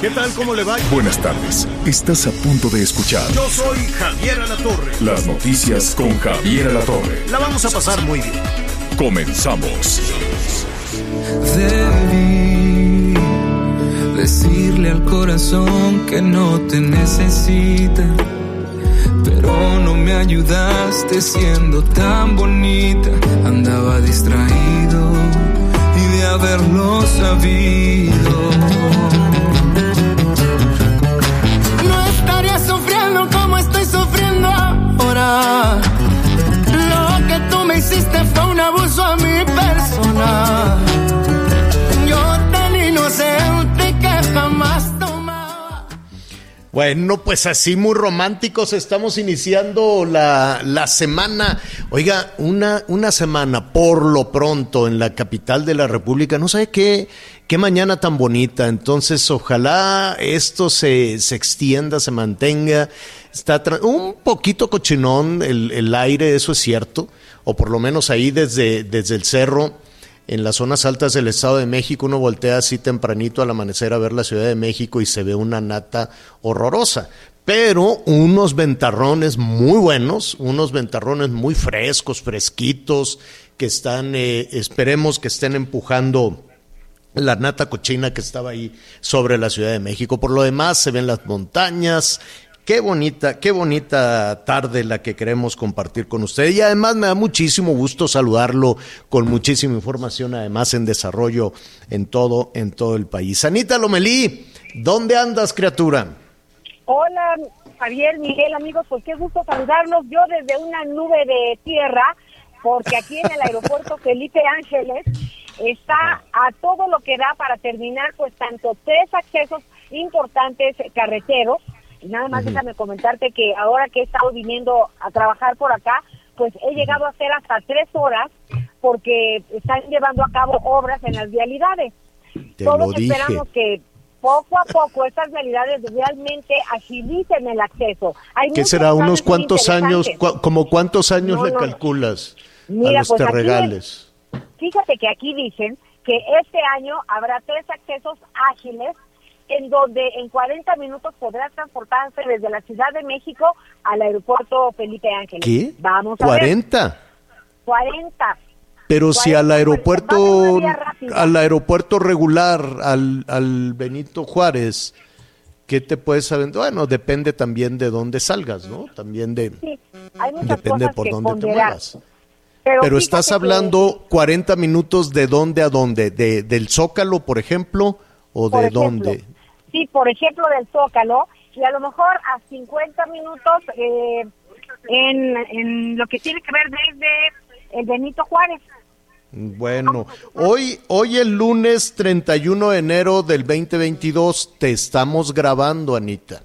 ¿Qué tal? ¿Cómo le va? Buenas tardes. Estás a punto de escuchar Yo soy Javier Alatorre. las noticias con Javier Alatorre. La vamos a pasar muy bien. Comenzamos. Debí decirle al corazón que no te necesita, pero no me ayudaste siendo tan bonita. Andaba distraído y de haberlo sabido. Persona. Yo jamás. Bueno, pues así muy románticos estamos iniciando la, la semana. Oiga, una, una semana por lo pronto en la capital de la República. No sabe qué, qué mañana tan bonita. Entonces, ojalá esto se, se extienda, se mantenga. Está un poquito cochinón el, el aire, eso es cierto. O por lo menos ahí desde, desde el cerro. En las zonas altas del Estado de México uno voltea así tempranito al amanecer a ver la Ciudad de México y se ve una nata horrorosa. Pero unos ventarrones muy buenos, unos ventarrones muy frescos, fresquitos, que están, eh, esperemos que estén empujando la nata cochina que estaba ahí sobre la Ciudad de México. Por lo demás, se ven las montañas. Qué bonita, qué bonita tarde la que queremos compartir con usted. Y además me da muchísimo gusto saludarlo con muchísima información, además en desarrollo en todo, en todo el país. Anita Lomelí, ¿dónde andas, criatura? Hola, Javier, Miguel, amigos, pues qué gusto saludarlos. Yo desde una nube de tierra, porque aquí en el aeropuerto Felipe Ángeles está a todo lo que da para terminar, pues tanto tres accesos importantes carreteros. Y nada más déjame comentarte que ahora que he estado viniendo a trabajar por acá, pues he llegado a hacer hasta tres horas porque están llevando a cabo obras en las vialidades. Te Todos lo dije. esperamos que poco a poco estas realidades realmente agilicen el acceso. Hay ¿Qué será? ¿Unos cuantos años? cua- ¿Como cuántos años No, le calculas Mira, a los pues terregales? Fíjate que aquí dicen que este año habrá tres accesos ágiles en donde en 40 minutos podrás transportarse desde la Ciudad de México al aeropuerto Felipe Ángeles. ¿Qué? Vamos a ver. ¿40? 40. Pero si al 40, aeropuerto, al aeropuerto regular, al, al Benito Juárez, ¿qué te puedes saber? Bueno, depende también de dónde salgas, ¿no? También de, Sí, hay depende cosas por que dónde te muevas. Pero, estás que- hablando 40 minutos de dónde a dónde, de, del Zócalo, por ejemplo, o por de ejemplo, dónde. Sí, por ejemplo, del Zócalo, y a lo mejor a 50 minutos eh, en, en lo que tiene que ver desde el Benito Juárez. Bueno, hoy, hoy el lunes 31 de enero del 2022 te estamos grabando, Anita.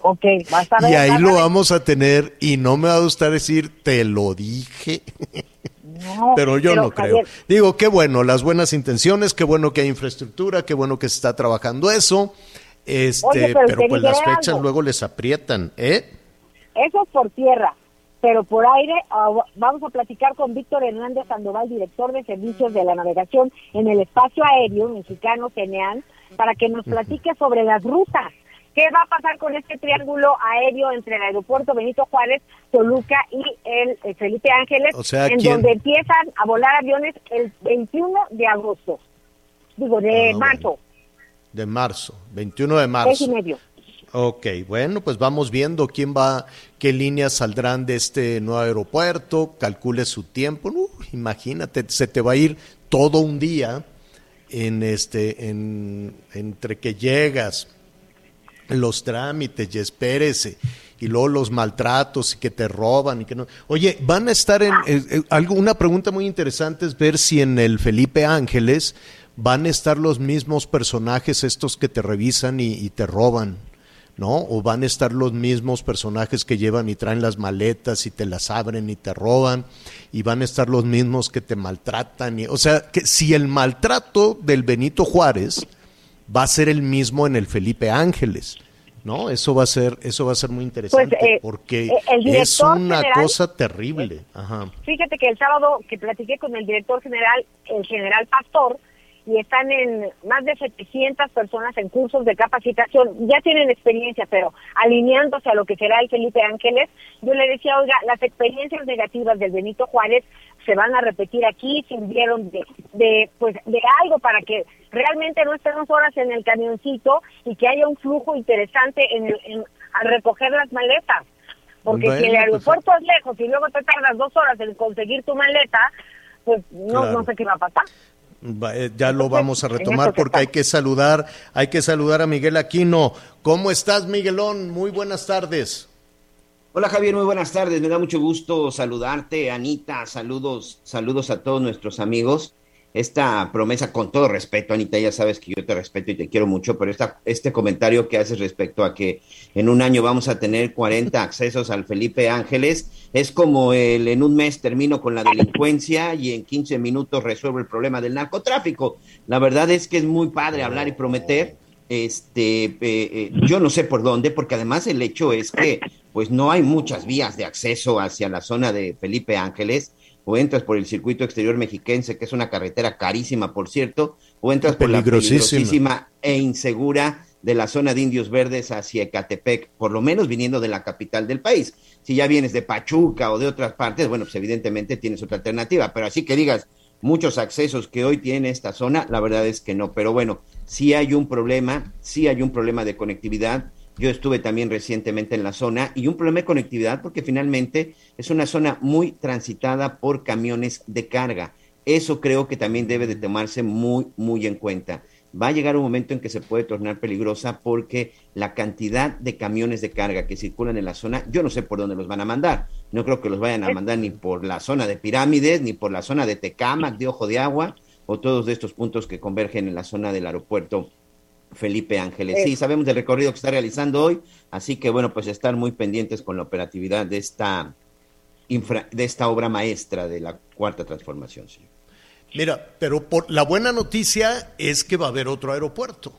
Ok, vas a ver. Y ahí vas a lo vamos a tener y no me va a gustar decir, te lo dije, No, pero yo no creo. Javier, Digo, qué bueno, las buenas intenciones, qué bueno que hay infraestructura, qué bueno que se está trabajando eso, este, Oye, pero pero pues las fechas algo. luego les aprietan, ¿eh? Eso es por tierra, pero por aire ah, vamos a platicar con Víctor Hernández Sandoval, director de servicios de la navegación en el espacio aéreo mexicano CENEAN, para que nos platique sobre las rutas. ¿Qué va a pasar con este triángulo aéreo entre el aeropuerto Benito Juárez, Toluca y el, eh, Felipe Ángeles, O sea, en ¿quién? donde empiezan a volar aviones el 21 de agosto? Digo, de Ah, marzo, De marzo, 21 de mes y marzo. medio. Ok, bueno, pues vamos viendo quién va, qué líneas saldrán de este nuevo aeropuerto, calcule su tiempo. Uh, imagínate, se te va a ir todo un día en este, en, entre que llegas, los trámites y espérese. y luego los maltratos y que te roban y que no. Oye, van a estar en algo, una pregunta muy interesante es ver si en el Felipe Ángeles van a estar los mismos personajes estos que te revisan y, y te roban. ¿no? O van a estar los mismos personajes que llevan y traen las maletas y te las abren y te roban, y van a estar los mismos que te maltratan. Y, o sea, que si el maltrato del Benito Juárez va a ser el mismo en el Felipe Ángeles. ¿No? Eso va a ser, eso va a ser muy interesante Pues, eh, porque eh, el es una general- cosa terrible. Ajá. Fíjate que el sábado que platiqué con el director general, el general Pastor, y están en más de 700 personas en cursos de capacitación, ya tienen experiencia, pero alineándose a lo que será el Felipe Ángeles, yo le decía, oiga, las experiencias negativas del Benito Juárez se van a repetir aquí, sirvieron de, de, pues, de algo para que realmente no estemos horas en el camioncito y que haya un flujo interesante en, el- en- al recoger las maletas. Porque Bueno, si el pues, aeropuerto es lejos y luego te tardas dos horas en conseguir tu maleta, pues no, Claro. no sé qué va a pasar. Va- eh, Ya lo vamos a retomar porque hay que saludar, hay que saludar a Miguel Aquino. ¿Cómo estás, Miguelón? Muy buenas tardes. Hola Javier, muy buenas tardes. Me da mucho gusto saludarte, Anita. Saludos, saludos a todos nuestros amigos. Esta promesa, con todo respeto, Anita, ya sabes que yo te respeto y te quiero mucho, pero esta, este comentario que haces respecto a que en un año vamos a tener 40 accesos al Felipe Ángeles, es como el en un mes termino con la delincuencia y en 15 minutos resuelvo el problema del narcotráfico. La verdad es que es muy padre hablar y prometer, este, eh, eh, yo no sé por dónde, porque además el hecho es que pues no hay muchas vías de acceso hacia la zona de Felipe Ángeles, o entras por el circuito exterior mexiquense, que es una carretera carísima, por cierto, o entras por la Peligrosísima. e insegura de la zona de Indios Verdes hacia Ecatepec, por lo menos viniendo de la capital del país. Si ya vienes de Pachuca o de otras partes, bueno, pues evidentemente tienes otra alternativa, pero así que digas muchos accesos que hoy tiene esta zona, la verdad es que no, pero bueno, sí hay un problema, sí hay un problema de conectividad. Yo estuve también recientemente en la zona y un problema de conectividad porque finalmente es una zona muy transitada por camiones de carga. Eso creo que también debe de tomarse muy, muy en cuenta. Va a llegar un momento en que se puede tornar peligrosa porque la cantidad de camiones de carga que circulan en la zona, yo no sé por dónde los van a mandar. No creo que los vayan a mandar ni por la zona de Pirámides, ni por la zona de Tecámac, de Ojo de Agua, o todos de estos puntos que convergen en la zona del aeropuerto Felipe Ángeles. Sí, sabemos del recorrido que está realizando hoy, así que bueno, pues estar muy pendientes con la operatividad de esta, infra- de esta obra maestra de la cuarta transformación. señor. Mira, pero por, la buena noticia es que va a haber otro aeropuerto.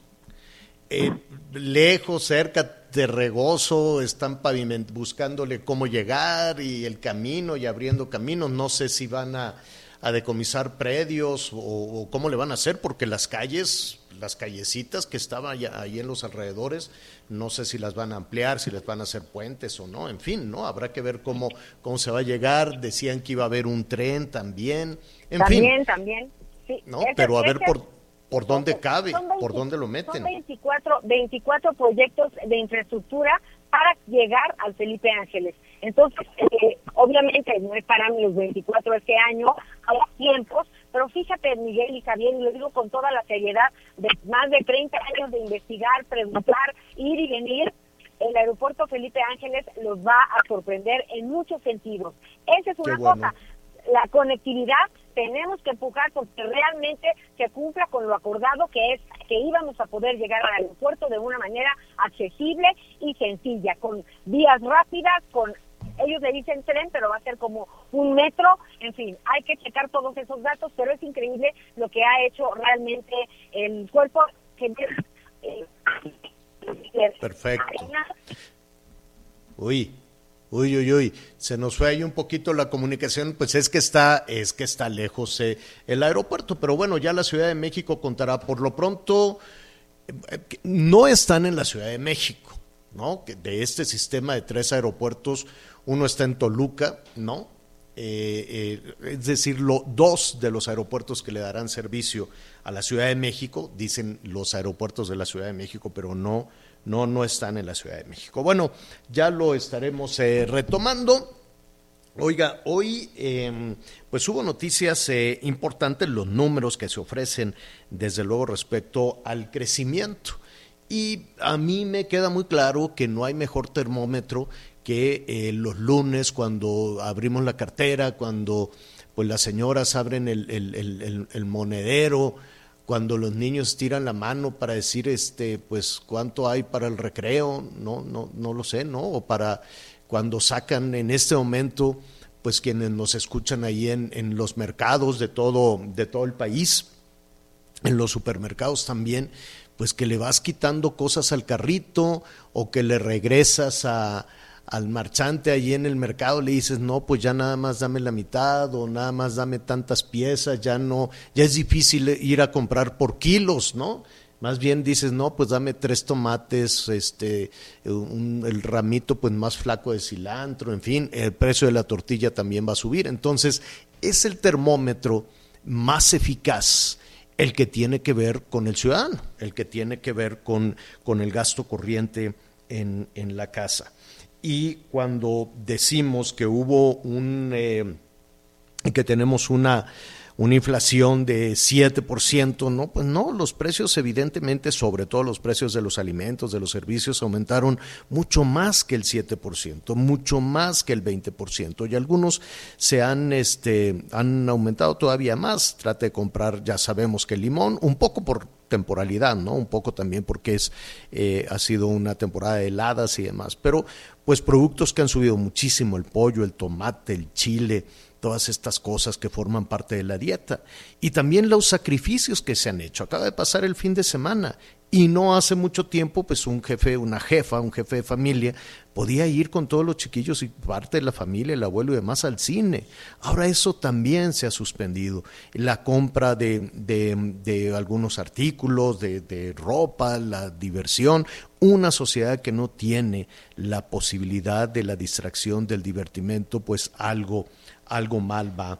Eh, lejos, cerca de Regozo, están paviment buscándole cómo llegar y el camino y abriendo caminos. No sé si van a, a decomisar predios o, o cómo le van a hacer, porque las calles, las callecitas que estaban ahí en los alrededores, no sé si las van a ampliar, si les van a hacer puentes o no. En fin, no habrá que ver cómo, cómo se va a llegar. Decían que iba a haber un tren también. En también, fin, también. Sí, ¿no? ese- Pero a ver ese- por, por dónde cabe, son 20 por dónde lo meten. Son 24, 24 proyectos de infraestructura para llegar al Felipe Ángeles. Entonces, eh, obviamente no es para los 24 este año, hay tiempos, pero fíjate, Miguel y Javier, y lo digo con toda la seriedad, de más de 30 años de investigar, preguntar, ir y venir, el aeropuerto Felipe Ángeles los va a sorprender en muchos sentidos. Esa es una bueno. cosa la conectividad tenemos que empujar porque realmente se cumpla con lo acordado que es que íbamos a poder llegar al aeropuerto de una manera accesible y sencilla, con vías rápidas, con ellos le dicen tren, pero va a ser como un metro, en fin, hay que checar todos esos datos, pero es increíble lo que ha hecho realmente el cuerpo que Perfecto. Uy, uy, uy, uy, se nos fue ahí un poquito la comunicación, pues es que está, es que está lejos eh, el aeropuerto, pero bueno, ya la Ciudad de México contará por lo pronto, no están en la Ciudad de México, ¿no? De este sistema de tres aeropuertos, uno está en Toluca, ¿no? Eh, eh, es decir, dos de los aeropuertos que le darán servicio a la Ciudad de México, dicen los aeropuertos de la Ciudad de México, pero no, no, no están en la Ciudad de México. Bueno, ya lo estaremos eh, retomando. Oiga, hoy eh, pues hubo noticias eh, importantes, los números que se ofrecen, desde luego respecto al crecimiento. Y a mí me queda muy claro que no hay mejor termómetro que eh, los lunes cuando abrimos la cartera, cuando pues las señoras abren el, monedero, cuando los niños tiran la mano para decir este pues cuánto hay para el recreo, no, no, no lo sé, ¿no? O para cuando sacan en este momento, pues quienes nos escuchan ahí en, en los mercados de todo, de todo el país, en los supermercados también, pues que le vas quitando cosas al carrito o que le regresas a, al marchante allí en el mercado le dices, no, pues ya nada más dame la mitad o nada más dame tantas piezas, ya no, ya es difícil ir a comprar por kilos, ¿no? Más bien dices, no, pues dame tres tomates, este, el ramito pues más flaco de cilantro, en fin, el precio de la tortilla también va a subir. Entonces, es el termómetro más eficaz el que tiene que ver con el ciudadano, el que tiene que ver con, con el gasto corriente en, en la casa y cuando decimos que hubo un, eh, que tenemos una, una inflación de 7%, no, pues no, los precios evidentemente, sobre todo los precios de los alimentos, de los servicios, aumentaron mucho más que el 7%, mucho más que el 20%, y algunos se han, este, han aumentado todavía más. Trate de comprar, ya sabemos que el limón, un poco por temporalidad, ¿no? Un poco también porque es, eh, ha sido una temporada de heladas y demás, pero pues productos que han subido muchísimo, el pollo, el tomate, el chile, todas estas cosas que forman parte de la dieta. Y también los sacrificios que se han hecho. Acaba de pasar el fin de semana y no hace mucho tiempo, pues un jefe, una jefa, un jefe de familia, podía ir con todos los chiquillos y parte de la familia, el abuelo y demás al cine. Ahora eso también se ha suspendido. La compra de, de, algunos artículos, de, de ropa, la diversión. Una sociedad que no tiene la posibilidad de la distracción, del divertimento, pues algo, algo mal va,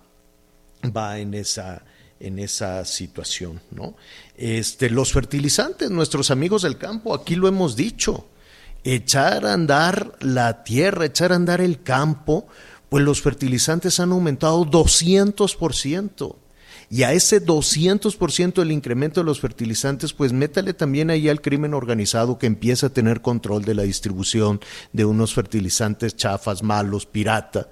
va en esa en esa situación, ¿no? Este, los fertilizantes, nuestros amigos del campo, aquí lo hemos dicho, echar a andar la tierra, echar a andar el campo, pues los fertilizantes han aumentado 200%. Y a ese 200% del incremento de los fertilizantes, pues métale también ahí al crimen organizado que empieza a tener control de la distribución de unos fertilizantes chafas, malos, pirata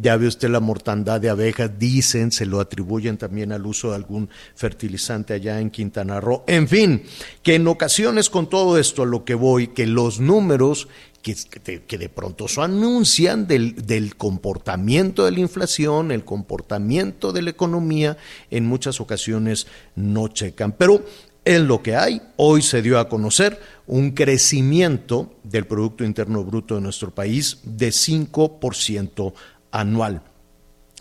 ya ve usted la mortandad de abejas, dicen, se lo atribuyen también al uso de algún fertilizante allá en Quintana Roo. En fin, que en ocasiones con todo esto a lo que voy, que los números que, que, de pronto se anuncian del, del, comportamiento de la inflación, el comportamiento de la economía, en muchas ocasiones no checan. Pero en lo que hay, hoy se dio a conocer un crecimiento del Producto Interno Bruto de nuestro país de 5% anual.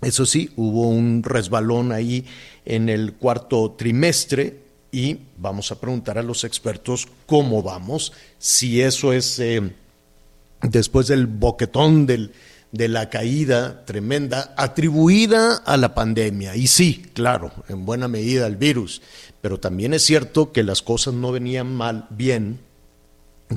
Eso sí, hubo un resbalón ahí en el cuarto trimestre y vamos a preguntar a los expertos cómo vamos, si eso es eh, después del boquetón de la caída tremenda atribuida a la pandemia. Y sí, claro, en buena medida al virus, pero también es cierto que las cosas no venían mal, bien,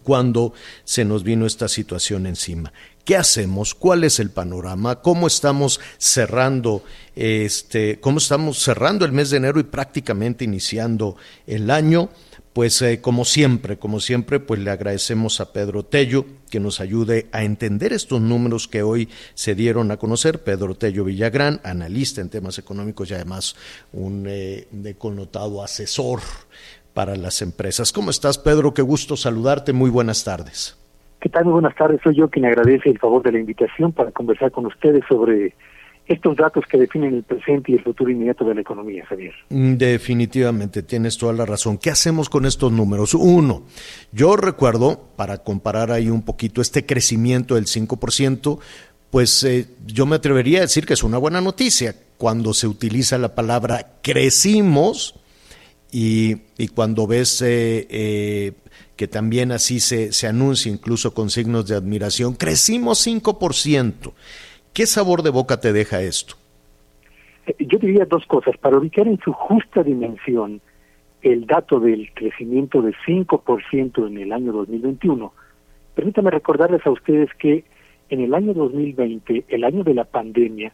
cuando se nos vino esta situación encima. ¿Qué hacemos? ¿Cuál es el panorama? ¿Cómo estamos cerrando este, cómo estamos cerrando el mes de enero y prácticamente iniciando el año? Pues eh, como siempre, como siempre, pues le agradecemos a Pedro Tello que nos ayude a entender estos números que hoy se dieron a conocer. Pedro Tello Villagrán, analista en temas económicos y además un eh, connotado asesor para las empresas. ¿Cómo estás, Pedro? Qué gusto saludarte. Muy buenas tardes. ¿Qué tal? Muy buenas tardes. Soy yo quien agradece el favor de la invitación para conversar con ustedes sobre estos datos que definen el presente y el futuro inmediato de la economía, Javier. Mm, definitivamente, tienes toda la razón. ¿Qué hacemos con estos números? Uno, yo recuerdo, para comparar ahí un poquito este crecimiento del 5%, pues eh, yo me atrevería a decir que es una buena noticia. Cuando se utiliza la palabra crecimos, y, y cuando ves eh, eh, que también así se, se anuncia, incluso con signos de admiración, crecimos 5%. ¿Qué sabor de boca te deja esto? Eh, yo diría dos cosas. Para ubicar en su justa dimensión el dato del crecimiento de 5% en el año 2021, permítame recordarles a ustedes que en el año 2020, el año de la pandemia,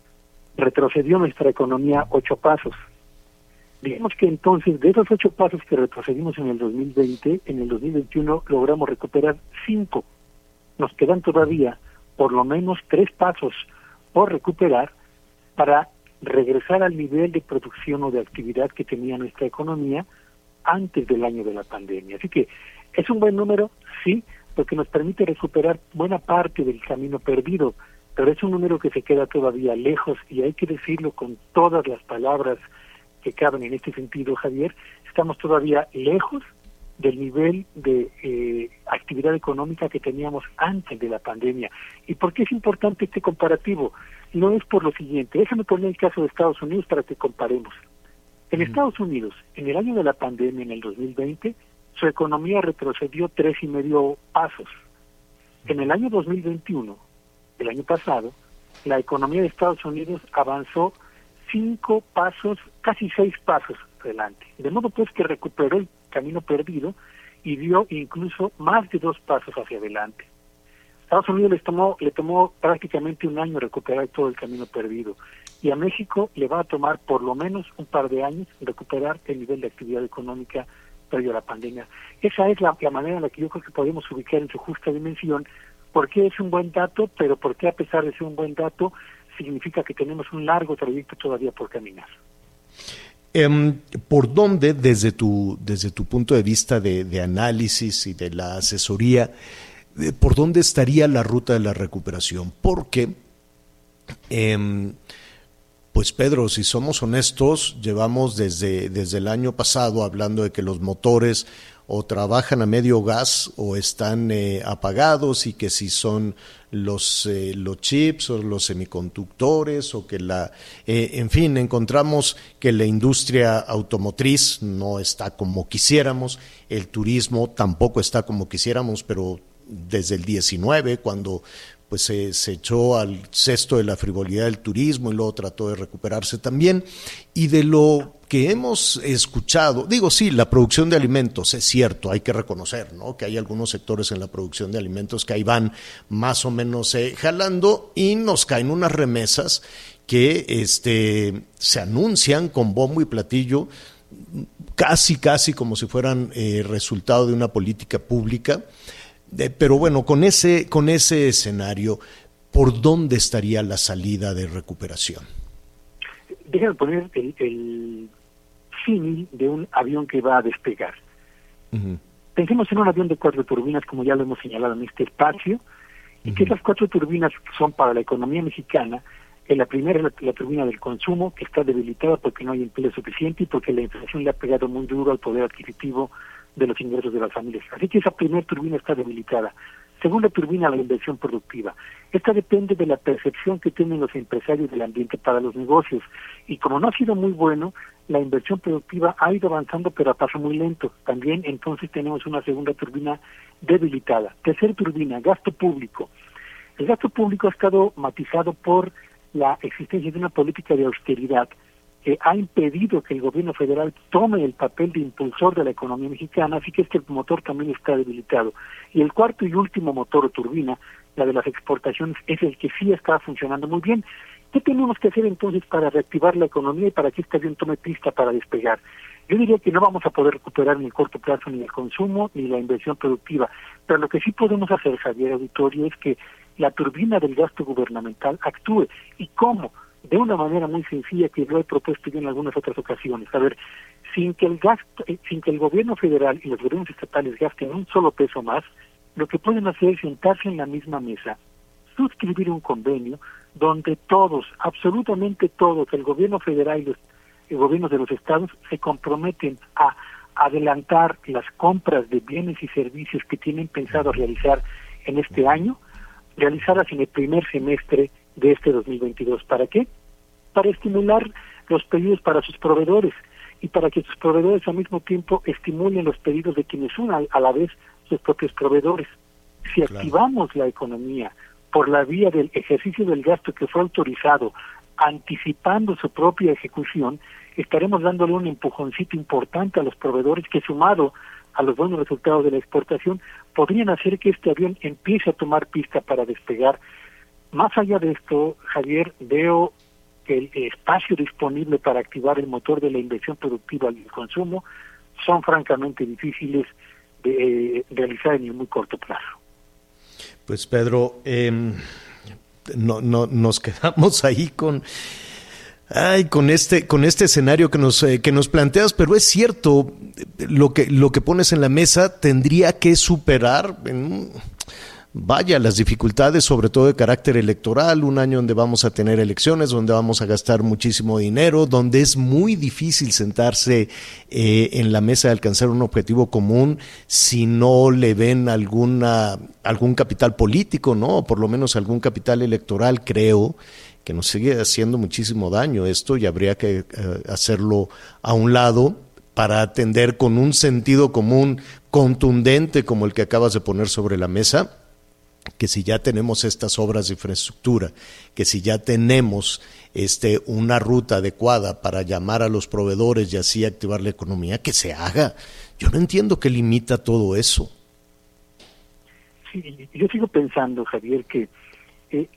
retrocedió nuestra economía ocho pasos. Digamos que entonces de esos ocho pasos que retrocedimos en el 2020, en el 2021 logramos recuperar cinco. Nos quedan todavía por lo menos tres pasos por recuperar para regresar al nivel de producción o de actividad que tenía nuestra economía antes del año de la pandemia. Así que es un buen número, sí, porque nos permite recuperar buena parte del camino perdido, pero es un número que se queda todavía lejos y hay que decirlo con todas las palabras que caben en este sentido, Javier, estamos todavía lejos del nivel de eh, actividad económica que teníamos antes de la pandemia. ¿Y por qué es importante este comparativo? No es por lo siguiente, déjame poner el caso de Estados Unidos para que comparemos. En Estados Unidos, en el año de la pandemia, en el 2020, su economía retrocedió tres y medio pasos. En el año 2021, el año pasado, la economía de Estados Unidos avanzó cinco pasos, casi seis pasos adelante. De modo pues que recuperó el camino perdido y dio incluso más de dos pasos hacia adelante. Estados Unidos les tomó, le tomó prácticamente un año recuperar todo el camino perdido y a México le va a tomar por lo menos un par de años recuperar el nivel de actividad económica previo a la pandemia. Esa es la, la manera en la que yo creo que podemos ubicar en su justa dimensión por qué es un buen dato, pero por qué a pesar de ser un buen dato significa que tenemos un largo trayecto todavía por caminar. Em, ¿Por dónde, desde tu, desde tu punto de vista de, análisis y de la asesoría, eh, por dónde estaría la ruta de la recuperación? Porque, em, pues Pedro, si somos honestos, llevamos desde, desde el año pasado hablando de que los motores o trabajan a medio gas o están eh, apagados y que si son los, eh, los chips o los semiconductores o que la, eh, en fin, encontramos que la industria automotriz no está como quisiéramos, el turismo tampoco está como quisiéramos, pero desde el 19, cuando pues se, se, echó al cesto de la frivolidad del turismo y luego trató de recuperarse también. Y de lo que hemos escuchado, digo, sí, la producción de alimentos es cierto, hay que reconocer, ¿no? Que hay algunos sectores en la producción de alimentos que ahí van más o menos eh, jalando y nos caen unas remesas que este, se anuncian con bombo y platillo, casi, casi como si fueran eh, resultado de una política pública. pero bueno, con ese, con ese escenario, ¿por dónde estaría la salida de recuperación? Déjame poner el símil de un avión que va a despegar. Pensemos en un avión de cuatro turbinas, como ya lo hemos señalado en este espacio, y que esas cuatro turbinas son para la economía mexicana. Que la primera es la, turbina del consumo, que está debilitada porque no hay empleo suficiente y porque la inflación le ha pegado muy duro al poder adquisitivo de los ingresos de las familias. Así que esa primera turbina está debilitada. Segunda turbina, la inversión productiva. Esta depende de la percepción que tienen los empresarios del ambiente para los negocios. Y como no ha sido muy bueno, la inversión productiva ha ido avanzando, pero a paso muy lento. También entonces tenemos una segunda turbina debilitada. Tercera turbina, gasto público. El gasto público ha estado matizado por la existencia de una política de austeridad que ha impedido que el gobierno federal tome el papel de impulsor de la economía mexicana, así que este motor también está debilitado. Y el cuarto y último motor o turbina, la de las exportaciones, es el que sí está funcionando muy bien. ¿Qué tenemos que hacer entonces para reactivar la economía y para que este avión tome pista para despegar? Yo diría que no vamos a poder recuperar en el corto plazo ni el consumo ni la inversión productiva, pero lo que sí podemos hacer, Javier Auditorio, es que la turbina del gasto gubernamental actúe. ¿Y cómo? De una manera muy sencilla que lo he propuesto yo en algunas otras ocasiones. A ver, sin que el gasto, eh, sin que el gobierno federal y los gobiernos estatales gasten un solo peso más, lo que pueden hacer es sentarse en la misma mesa, suscribir un convenio donde todos, absolutamente todos, el gobierno federal y los gobiernos de los estados se comprometen a adelantar las compras de bienes y servicios que tienen pensado realizar en este año, realizarlas en el primer semestre de este 2022. ¿Para qué? Para estimular los pedidos para sus proveedores y para que sus proveedores al mismo tiempo estimulen los pedidos de quienes son a, la vez sus propios proveedores. Si activamos la economía por la vía del ejercicio del gasto que fue autorizado, anticipando su propia ejecución, estaremos dándole un empujoncito importante a los proveedores que sumado a los buenos resultados de la exportación podrían hacer que este avión empiece a tomar pista para despegar más allá de esto, Javier, veo que el espacio disponible para activar el motor de la inversión productiva y el consumo son francamente difíciles de eh, realizar en el muy corto plazo. Pues Pedro, em, no, no, nos quedamos ahí con, ay, con este, con este escenario que nos, eh, que nos planteas, pero es cierto, lo que, lo que pones en la mesa tendría que superar en vaya, las dificultades, sobre todo de carácter electoral, un año donde vamos a tener elecciones, donde vamos a gastar muchísimo dinero, donde es muy difícil sentarse eh, en la mesa de alcanzar un objetivo común si no le ven alguna, algún capital político, ¿no? por lo menos algún capital electoral, creo que nos sigue haciendo muchísimo daño esto y habría que eh, hacerlo a un lado para atender con un sentido común contundente como el que acabas de poner sobre la mesa que si ya tenemos estas obras de infraestructura, que si ya tenemos este, una ruta adecuada para llamar a los proveedores y así activar la economía, que se haga. Yo no entiendo qué limita todo eso. Sí, yo sigo pensando, Javier, que eh,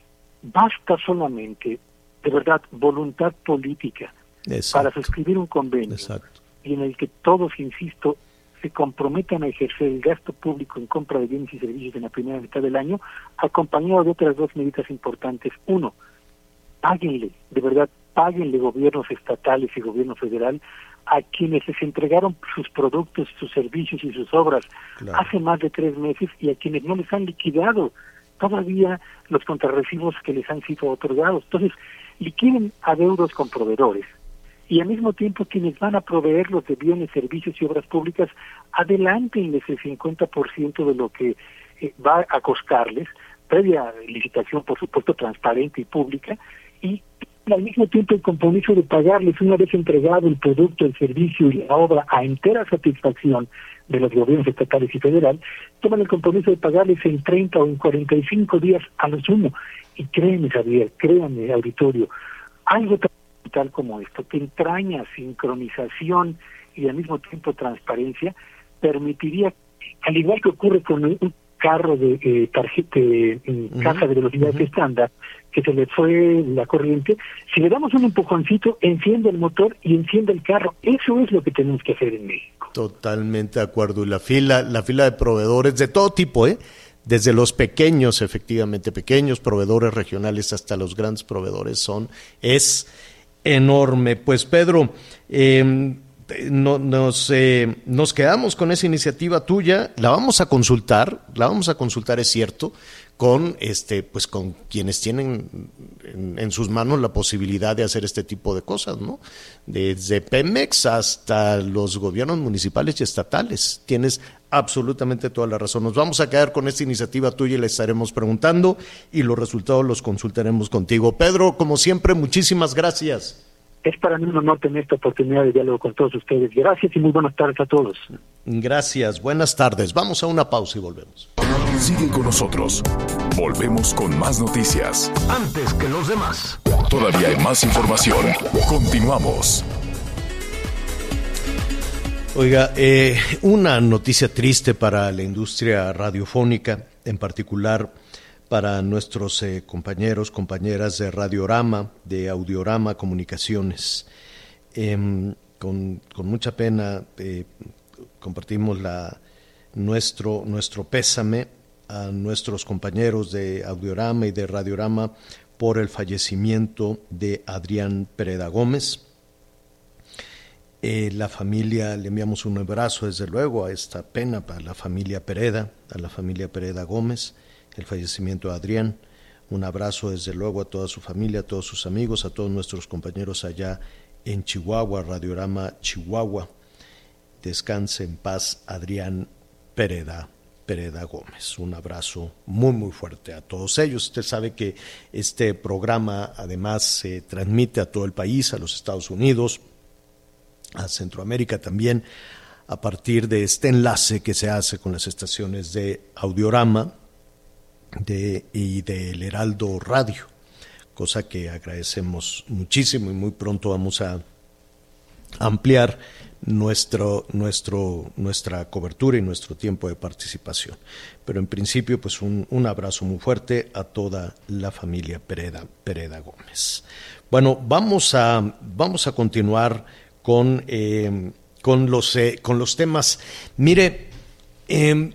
basta solamente, de verdad, voluntad política para suscribir un convenio y en el que todos, insisto, se comprometan a ejercer el gasto público en compra de bienes y servicios en la primera mitad del año, acompañado de otras dos medidas importantes. Uno, páguenle, de verdad, páguenle gobiernos estatales y gobierno federal a quienes les entregaron sus productos, sus servicios y sus obras hace más de tres meses y a quienes no les han liquidado todavía los contrarrecibos que les han sido otorgados. Entonces, liquiden adeudos con proveedores y al mismo tiempo quienes van a proveerlos de bienes, servicios y obras públicas, adelántenles el 50% de lo que eh, va a costarles, previa licitación, por supuesto, transparente y pública, y al mismo tiempo el compromiso de pagarles una vez entregado el producto, el servicio y la obra a entera satisfacción de los gobiernos estatales y federal, toman el compromiso de pagarles en 30 o en 45 días a lo sumo. Y créeme, Javier, créanme, auditorio, algo tal como esto, que entraña sincronización y al mismo tiempo transparencia, permitiría, al igual que ocurre con un carro de eh, tarjeta, en caja de velocidad estándar, que se le fue la corriente, si le damos un empujoncito, enciende el motor y enciende el carro. Eso es lo que tenemos que hacer en México. Totalmente de acuerdo. Y la fila, la fila de proveedores de todo tipo, ¿eh? desde los pequeños, efectivamente, pequeños proveedores regionales hasta los grandes proveedores son, es enorme. Pues Pedro, em, no, nos, eh, nos quedamos con esa iniciativa tuya, la vamos a consultar, la vamos a consultar, es cierto, con este, pues con quienes tienen en, sus manos la posibilidad de hacer este tipo de cosas, ¿no? Desde Pemex hasta los gobiernos municipales y estatales. Tienes absolutamente toda la razón. Nos vamos a quedar con esta iniciativa tuya y le estaremos preguntando y los resultados los consultaremos contigo. Pedro, como siempre, muchísimas gracias. Es para mí un honor tener esta oportunidad de diálogo con todos ustedes. Gracias y muy buenas tardes a todos. Gracias, buenas tardes. Vamos a una pausa y volvemos. Sigue con nosotros. Volvemos con más noticias. Antes que los demás. Todavía hay más información. Continuamos. Oiga, eh, una noticia triste para la industria radiofónica, en particular para nuestros eh, compañeros, compañeras de Radiorama, de Audiorama Comunicaciones. Em, con, mucha pena eh, compartimos nuestro, nuestro pésame a nuestros compañeros de Audiorama y de Radiorama por el fallecimiento de Adrián Pereda Gómez. Eh, la familia, le enviamos un abrazo desde luego a esta pena para la familia Pereda, a la familia Pereda Gómez el fallecimiento de Adrián. Un abrazo desde luego a toda su familia, a todos sus amigos, a todos nuestros compañeros allá en Chihuahua, Radiorama Chihuahua. Descanse en paz, Adrián Pereda. Pereda Gómez. Un abrazo muy, muy fuerte a todos ellos. Usted sabe que este programa además se transmite a todo el país, a los Estados Unidos, a Centroamérica también, a partir de este enlace que se hace con las estaciones de Audiorama, de, y del Heraldo Radio, cosa que agradecemos muchísimo y muy pronto vamos a ampliar nuestro, nuestro, nuestra cobertura y nuestro tiempo de participación. Pero en principio, pues un, un abrazo muy fuerte a toda la familia Pereda, Pereda Gómez. Bueno, vamos a, vamos a continuar con, eh, con, los, eh, con los temas. Mire, eh,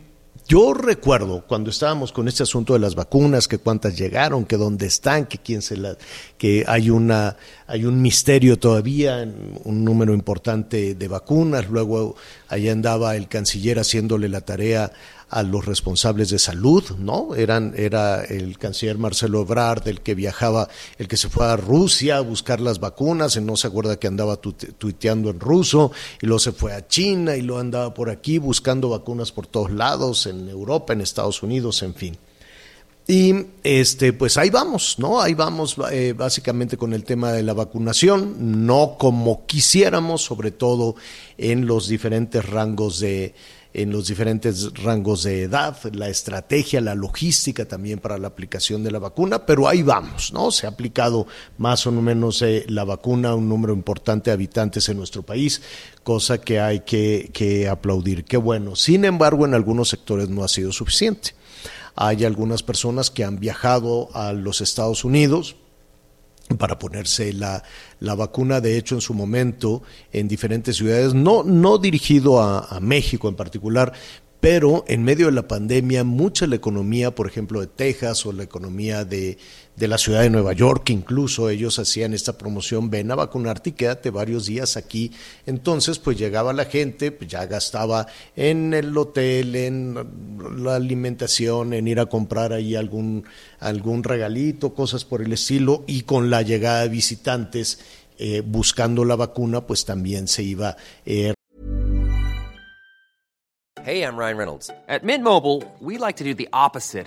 Yo recuerdo cuando estábamos con este asunto de las vacunas, que cuántas llegaron, que dónde están, que quién se las, que hay una, hay un misterio todavía, un número importante de vacunas. Luego ahí andaba el canciller haciéndole la tarea a los responsables de salud, ¿no? Eran, era el canciller Marcelo Ebrard el que viajaba, el que se fue a Rusia a buscar las vacunas, y no se acuerda que andaba tuiteando en ruso, y luego se fue a China y luego andaba por aquí buscando vacunas por todos lados, en Europa, en Estados Unidos, en fin. Y este, pues ahí vamos, ¿no? Ahí vamos eh, básicamente con el tema de la vacunación, no como quisiéramos, sobre todo en los diferentes rangos de, en los diferentes rangos de edad, la estrategia, la logística también para la aplicación de la vacuna, pero ahí vamos, ¿no? Se ha aplicado más o menos eh, la vacuna a un número importante de habitantes en nuestro país, cosa que hay que, que aplaudir. Qué bueno. Sin embargo, en algunos sectores no ha sido suficiente. Hay algunas personas que han viajado a los Estados Unidos, para ponerse la, la, vacuna, de hecho en su momento en diferentes ciudades, no, no dirigido a, a México en particular, pero en medio de la pandemia, mucha la economía, por ejemplo, de Texas o la economía de, de la ciudad de Nueva York, incluso ellos hacían esta promoción, ven a vacunarte y quédate varios días aquí. Entonces, pues llegaba la gente, pues ya gastaba en el hotel, en la alimentación, en ir a comprar ahí algún, algún regalito, cosas por el estilo, y con la llegada de visitantes eh, buscando la vacuna, pues también se iba eh, Hey, I'm Ryan Reynolds. At Mint Mobile, we like to do the opposite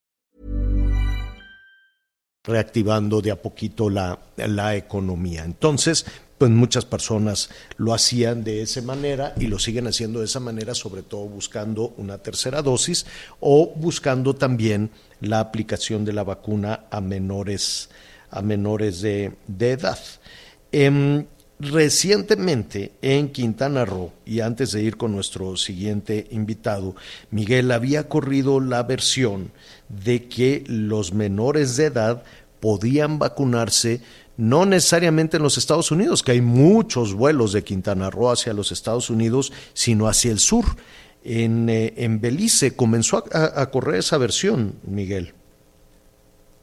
reactivando de a poquito la, la economía. Entonces, pues muchas personas lo hacían de esa manera y lo siguen haciendo de esa manera, sobre todo buscando una tercera dosis o buscando también la aplicación de la vacuna a menores, a menores de, de edad. Em, recientemente en Quintana Roo, y antes de ir con nuestro siguiente invitado, Miguel había corrido la versión de que los menores de edad podían vacunarse no necesariamente en los Estados Unidos, que hay muchos vuelos de Quintana Roo hacia los Estados Unidos, sino hacia el sur. En, eh, en Belice comenzó a, correr esa versión, Miguel.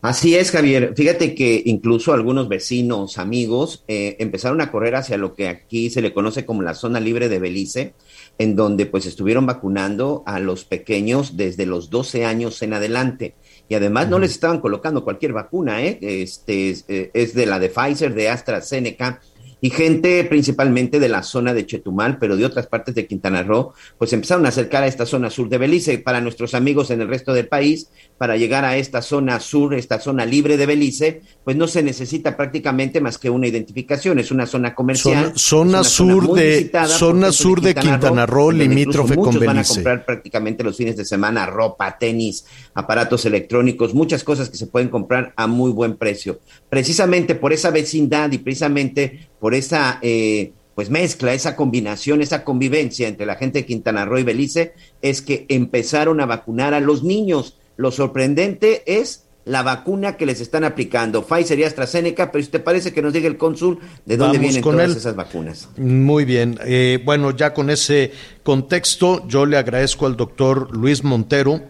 Así es, Javier. Fíjate que incluso algunos vecinos, amigos, eh, empezaron a correr hacia lo que aquí se le conoce como la zona libre de Belice, en donde pues estuvieron vacunando a los pequeños desde los 12 años en adelante. Y además no les estaban colocando cualquier vacuna, ¿eh? Este, eh, es de la de Pfizer, de AstraZeneca, y gente principalmente de la zona de Chetumal, pero de otras partes de Quintana Roo, pues empezaron a acercar a esta zona sur de Belice. Para nuestros amigos en el resto del país, para llegar a esta zona sur, esta zona libre de Belice, pues no se necesita prácticamente más que una identificación. Es una zona comercial. Zona, sur de zona sur de Quintana, Roo, limítrofe con Belice. van a comprar prácticamente los fines de semana ropa, tenis, aparatos electrónicos, muchas cosas que se pueden comprar a muy buen precio. Precisamente por esa vecindad y precisamente por esa eh, pues mezcla, esa combinación, esa convivencia entre la gente de Quintana Roo y Belice, es que empezaron a vacunar a los niños. Lo sorprendente es la vacuna que les están aplicando, Pfizer y AstraZeneca, pero si te parece que nos diga el cónsul de dónde vienen todas esas vacunas. Muy bien, eh, bueno, ya con ese contexto, yo le agradezco al doctor Luis Montero,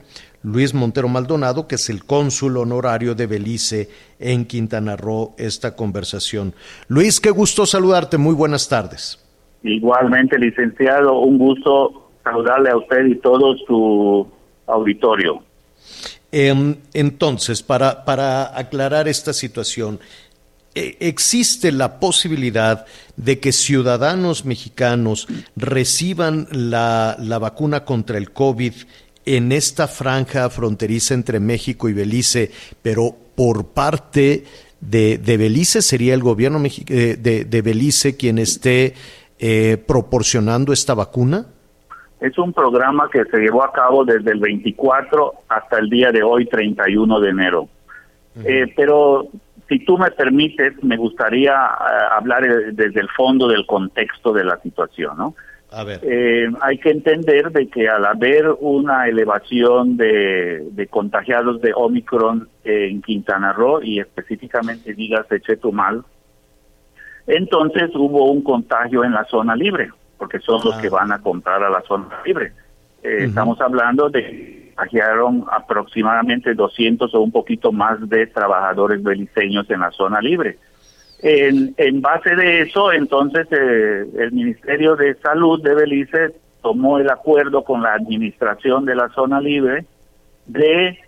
Luis Montero Maldonado, que es el cónsul honorario de Belice en Quintana Roo, esta conversación. Luis, qué gusto saludarte, muy buenas tardes. Igualmente, licenciado, un gusto saludarle a usted y todo su auditorio. Em, entonces, para, para aclarar esta situación, e, ¿existe la posibilidad de que ciudadanos mexicanos reciban la, la vacuna contra el COVID en esta franja fronteriza entre México y Belice, pero por parte de, Belice sería el gobierno eh, de, Belice quien esté eh, proporcionando esta vacuna? Es un programa que se llevó a cabo desde el 24 hasta el día de hoy, 31 de enero. Eh, pero si tú me permites, me gustaría eh, hablar eh, desde el fondo del contexto de la situación, ¿no? A ver. Eh, hay que entender de que al haber una elevación de, de contagiados de Omicron en Quintana Roo y específicamente dígase Chetumal, entonces hubo un contagio en la zona libre, porque son los Ah. que van a comprar a la zona libre. Eh, Estamos hablando de que contagiaron aproximadamente 200 o un poquito más de trabajadores beliceños en la zona libre. En, en base de eso, entonces, eh, el Ministerio de Salud de Belice tomó el acuerdo con la administración de la zona libre de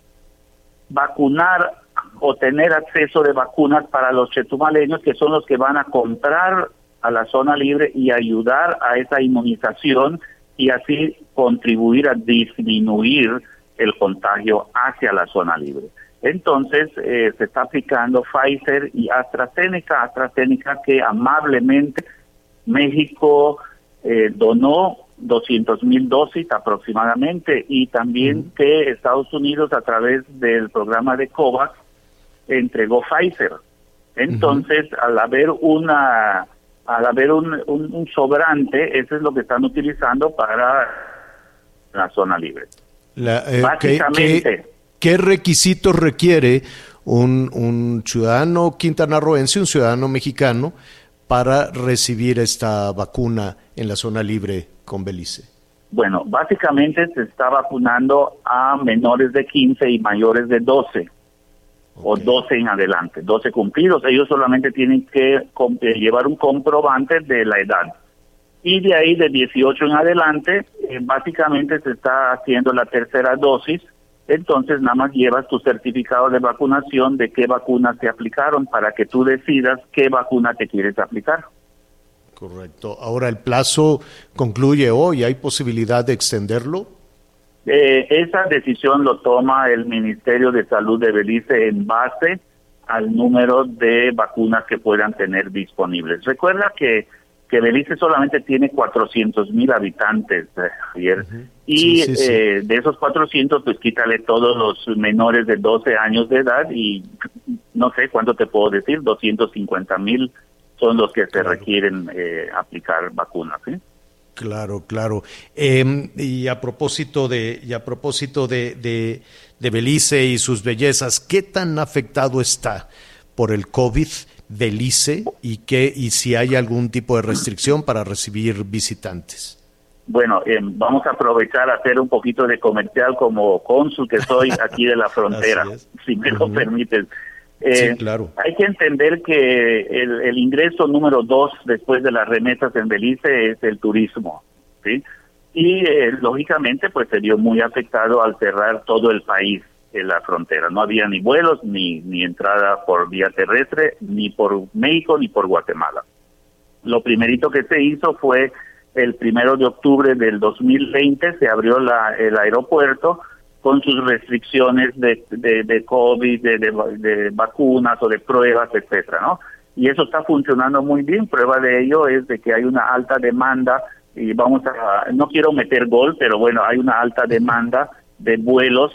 vacunar o tener acceso de vacunas para los chetumaleños, que son los que van a comprar a la zona libre y ayudar a esa inmunización y así contribuir a disminuir el contagio hacia la zona libre. Entonces, eh, se está aplicando Pfizer y AstraZeneca, AstraZeneca que amablemente México eh, donó 200 mil dosis aproximadamente y también que Estados Unidos a través del programa de COVAX entregó Pfizer. Entonces, al haber una al haber un, un, un sobrante, eso es lo que están utilizando para la zona libre. La, eh, ¿qué, Básicamente. Qué requisitos requiere un, un ciudadano quintanarroense, un ciudadano mexicano, para recibir esta vacuna en la zona libre con Belice? Bueno, básicamente se está vacunando a menores de 15 y mayores de 12 o 12 en adelante, 12 cumplidos. Ellos solamente tienen que eh, llevar un comprobante de la edad. Y de ahí, de 18 en adelante, eh, básicamente se está haciendo la tercera dosis. Entonces, nada más llevas tu certificado de vacunación de qué vacunas te aplicaron para que tú decidas qué vacuna te quieres aplicar. Correcto. Ahora el plazo concluye hoy. ¿Hay posibilidad de extenderlo? Eh, esa decisión lo toma el Ministerio de Salud de Belice en base al número de vacunas que puedan tener disponibles. Recuerda que, que Belice solamente tiene 400 mil habitantes, eh, Javier, y Sí, sí, sí. eh, de esos 400, pues quítale todos los menores de 12 años de edad y no sé cuánto te puedo decir, 250 mil son los que se requieren eh, aplicar vacunas. ¿sí? Claro, claro. Eh, y a propósito de, y a propósito de, de, de Belice y sus bellezas, ¿qué tan afectado está por el COVID Belice y qué, y si hay algún tipo de restricción para recibir visitantes? Bueno, eh, vamos a aprovechar a hacer un poquito de comercial como cónsul que soy aquí de la frontera, si me lo Ujú. permites. Eh, Sí, claro. Hay que entender que el, el ingreso número dos después de las remesas en Belice es el turismo, ¿sí? Y eh, lógicamente pues se vio muy afectado al cerrar todo el país en la frontera. No había ni vuelos, ni, ni entrada por vía terrestre, ni por México, ni por Guatemala. Lo primerito que se hizo fue el primero de octubre del 2020 se abrió la, el aeropuerto con sus restricciones de, de, de COVID, de, de, de vacunas o de pruebas, etcétera, ¿no? Y eso está funcionando muy bien. Prueba de ello es de que hay una alta demanda y vamos a, no quiero meter gol, pero bueno, hay una alta demanda de vuelos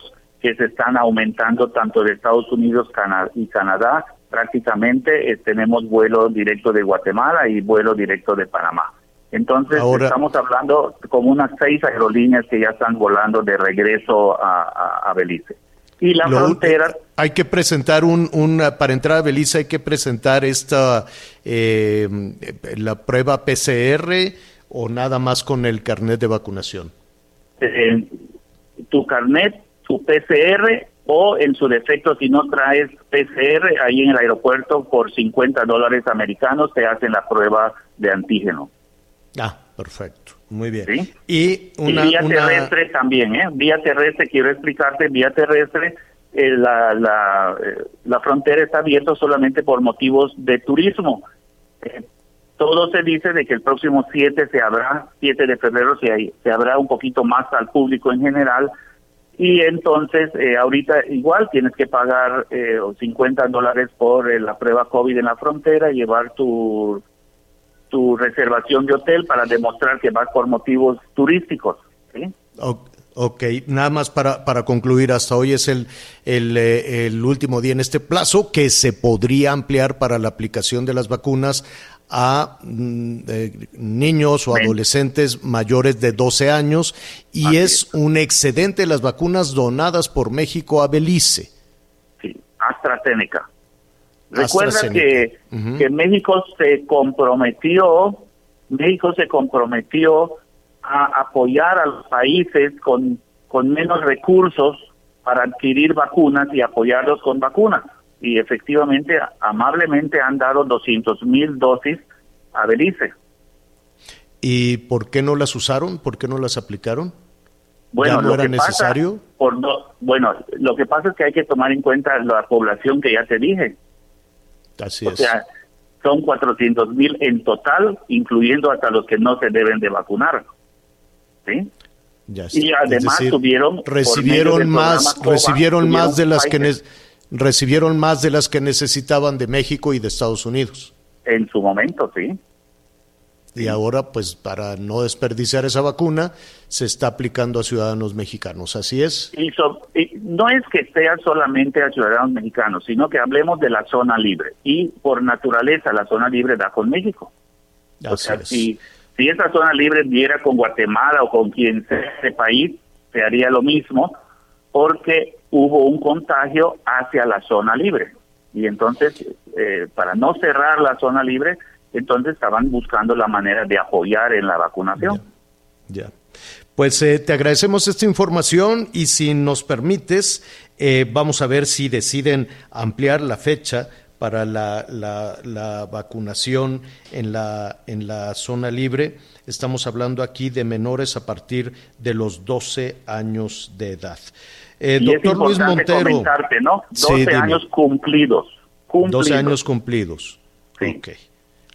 que se están aumentando tanto de Estados Unidos Cana- y Canadá. Prácticamente eh, tenemos vuelo directo de Guatemala y vuelo directo de Panamá. Entonces Ahora- estamos hablando como unas seis aerolíneas que ya están volando de regreso a, a- a Belice. Y la Lo- frontera, Hay que presentar un, un- para entrar a Belice hay que presentar esta eh, la prueba PCR o nada más con el carnet de vacunación. eh, tu carnet, tu PCR o en su defecto si no traes PCR, ahí en el aeropuerto por 50 dólares americanos te hacen la prueba de antígeno. Ah, perfecto. Muy bien. ¿Sí? Y una, y vía una- terrestre también, ¿eh? Vía terrestre, quiero explicarte, vía terrestre, eh, la, la, eh, la frontera está abierta solamente por motivos de turismo. Eh, todo se dice de que el próximo 7 se habrá, 7 de febrero se, hay- se habrá un poquito más al público en general, y entonces eh, ahorita igual tienes que pagar eh, 50 dólares por eh, la prueba COVID en la frontera, llevar tu tu reservación de hotel para demostrar que vas por motivos turísticos. ¿sí? o- Ok, nada más para, para concluir, hasta hoy es el, el, eh, el, último día en este plazo que se podría ampliar para la aplicación de las vacunas a mm, eh, niños o adolescentes mayores de 12 años y es, un excedente de las vacunas donadas por México a Belice. Sí, AstraZeneca. Recuerda que, que México se comprometió, México se comprometió a apoyar a los países con, con menos recursos para adquirir vacunas y apoyarlos con vacunas. Y efectivamente, amablemente han dado 200 mil dosis a Belice. ¿Y por qué no las usaron? ¿Por qué no las aplicaron? Bueno, no era necesario? por bueno, lo que pasa es que hay que tomar en cuenta la población que ya te dije. Así o es. Sea, son 400 mil en total, incluyendo hasta los que no se deben de vacunar. ¿sí? y además tuvieron recibieron más recibieron más de las que recibieron más de las que necesitaban de México y de Estados Unidos. En su momento, sí. Y ahora, pues para no desperdiciar esa vacuna, se está aplicando a ciudadanos mexicanos, ¿así es? Y, no es que sea solamente a ciudadanos mexicanos, sino que hablemos de la zona libre. Y por naturaleza, la zona libre da con México. o sea, si si esa zona libre diera con Guatemala o con quien sea ese país, se haría lo mismo porque hubo un contagio hacia la zona libre. Y entonces, eh, para no cerrar la zona libre, entonces estaban buscando la manera de apoyar en la vacunación. Ya. Pues eh, te agradecemos esta información y si nos permites, eh, vamos a ver si deciden ampliar la fecha para la, la, vacunación en la, en la zona libre. Estamos hablando aquí de menores a partir de los 12 años de edad. Eh, doctor Luis Montero. ¿no? 12 años cumplidos, 12 años cumplidos.